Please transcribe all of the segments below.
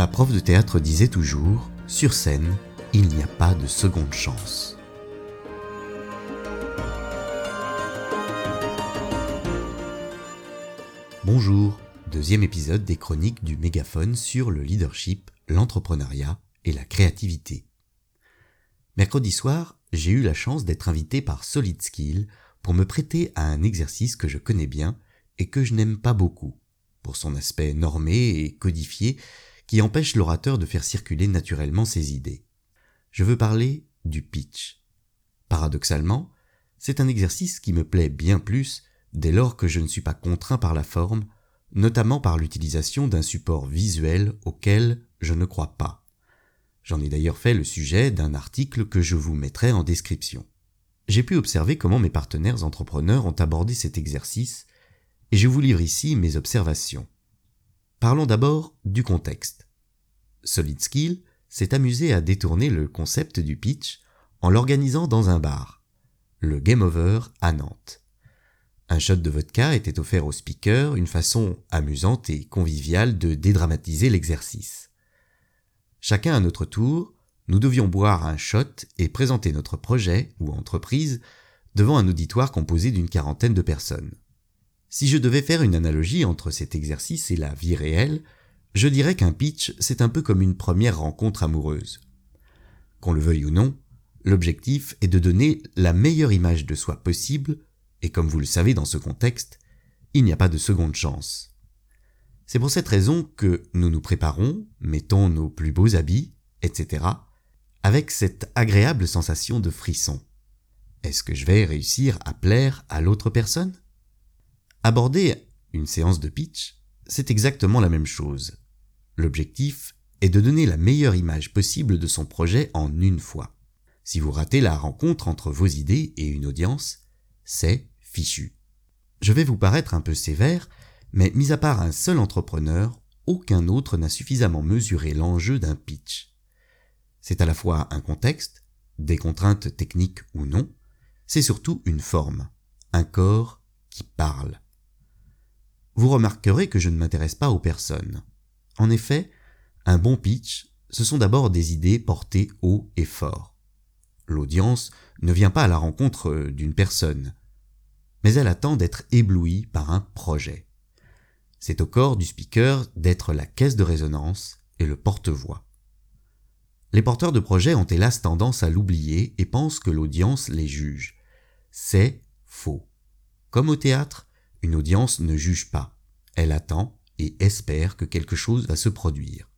Ma prof de théâtre disait toujours, sur scène, il n'y a pas de seconde chance. Bonjour, deuxième épisode des chroniques du mégaphone sur le leadership, l'entrepreneuriat et la créativité. Mercredi soir, j'ai eu la chance d'être invité par Solid Skill pour me prêter à un exercice que je connais bien et que je n'aime pas beaucoup, pour son aspect normé et codifié qui empêche l'orateur de faire circuler naturellement ses idées. Je veux parler du pitch. Paradoxalement, c'est un exercice qui me plaît bien plus dès lors que je ne suis pas contraint par la forme, notamment par l'utilisation d'un support visuel auquel je ne crois pas. J'en ai d'ailleurs fait le sujet d'un article que je vous mettrai en description. J'ai pu observer comment mes partenaires entrepreneurs ont abordé cet exercice, et je vous livre ici mes observations. Parlons d'abord du contexte. Solid Skill s'est amusé à détourner le concept du pitch en l'organisant dans un bar, le Game Over à Nantes. Un shot de vodka était offert au speaker, une façon amusante et conviviale de dédramatiser l'exercice. Chacun à notre tour, nous devions boire un shot et présenter notre projet ou entreprise devant un auditoire composé d'une quarantaine de personnes. Si je devais faire une analogie entre cet exercice et la vie réelle, je dirais qu'un pitch, c'est un peu comme une première rencontre amoureuse. Qu'on le veuille ou non, l'objectif est de donner la meilleure image de soi possible et comme vous le savez dans ce contexte, il n'y a pas de seconde chance. C'est pour cette raison que nous nous préparons, mettons nos plus beaux habits, etc., avec cette agréable sensation de frisson. Est-ce que je vais réussir à plaire à l'autre personne? Aborder une séance de pitch, c'est exactement la même chose. L'objectif est de donner la meilleure image possible de son projet en une fois. Si vous ratez la rencontre entre vos idées et une audience, c'est fichu. Je vais vous paraître un peu sévère, mais mis à part un seul entrepreneur, aucun autre n'a suffisamment mesuré l'enjeu d'un pitch. C'est à la fois un contexte, des contraintes techniques ou non, c'est surtout une forme, un corps qui parle. Vous remarquerez que je ne m'intéresse pas aux personnes. En effet, un bon pitch, ce sont d'abord des idées portées haut et fort. L'audience ne vient pas à la rencontre d'une personne, mais elle attend d'être éblouie par un projet. C'est au corps du speaker d'être la caisse de résonance et le porte-voix. Les porteurs de projets ont hélas tendance à l'oublier et pensent que l'audience les juge. C'est faux. Comme au théâtre, une audience ne juge pas. Elle attend et espère que quelque chose va se produire.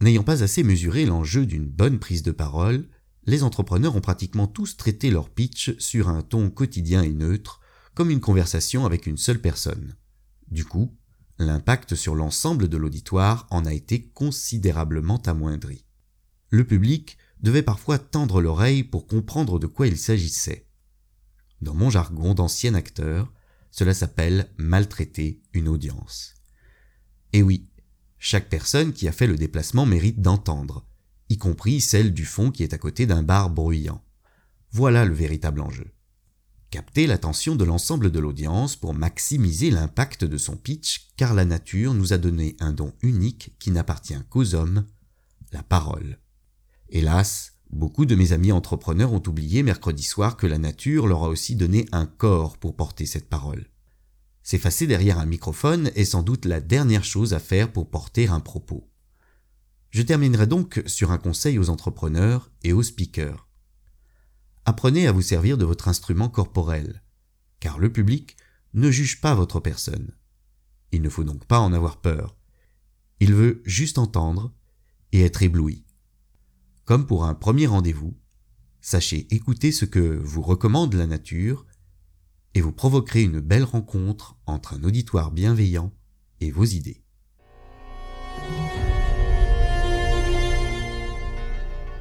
N'ayant pas assez mesuré l'enjeu d'une bonne prise de parole, les entrepreneurs ont pratiquement tous traité leur pitch sur un ton quotidien et neutre, comme une conversation avec une seule personne. Du coup, l'impact sur l'ensemble de l'auditoire en a été considérablement amoindri. Le public devait parfois tendre l'oreille pour comprendre de quoi il s'agissait. Dans mon jargon d'ancien acteur, cela s'appelle maltraiter une audience. Et oui, chaque personne qui a fait le déplacement mérite d'entendre, y compris celle du fond qui est à côté d'un bar bruyant. Voilà le véritable enjeu. Capter l'attention de l'ensemble de l'audience pour maximiser l'impact de son pitch, car la nature nous a donné un don unique qui n'appartient qu'aux hommes, la parole. Hélas, beaucoup de mes amis entrepreneurs ont oublié mercredi soir que la nature leur a aussi donné un corps pour porter cette parole. S'effacer derrière un microphone est sans doute la dernière chose à faire pour porter un propos. Je terminerai donc sur un conseil aux entrepreneurs et aux speakers. Apprenez à vous servir de votre instrument corporel, car le public ne juge pas votre personne. Il ne faut donc pas en avoir peur. Il veut juste entendre et être ébloui. Comme pour un premier rendez-vous, sachez écouter ce que vous recommande la nature et vous provoquerez une belle rencontre entre un auditoire bienveillant et vos idées.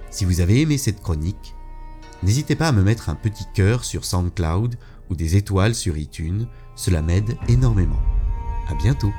Si vous avez aimé cette chronique, n'hésitez pas à me mettre un petit cœur sur SoundCloud ou des étoiles sur iTunes, cela m'aide énormément. À bientôt!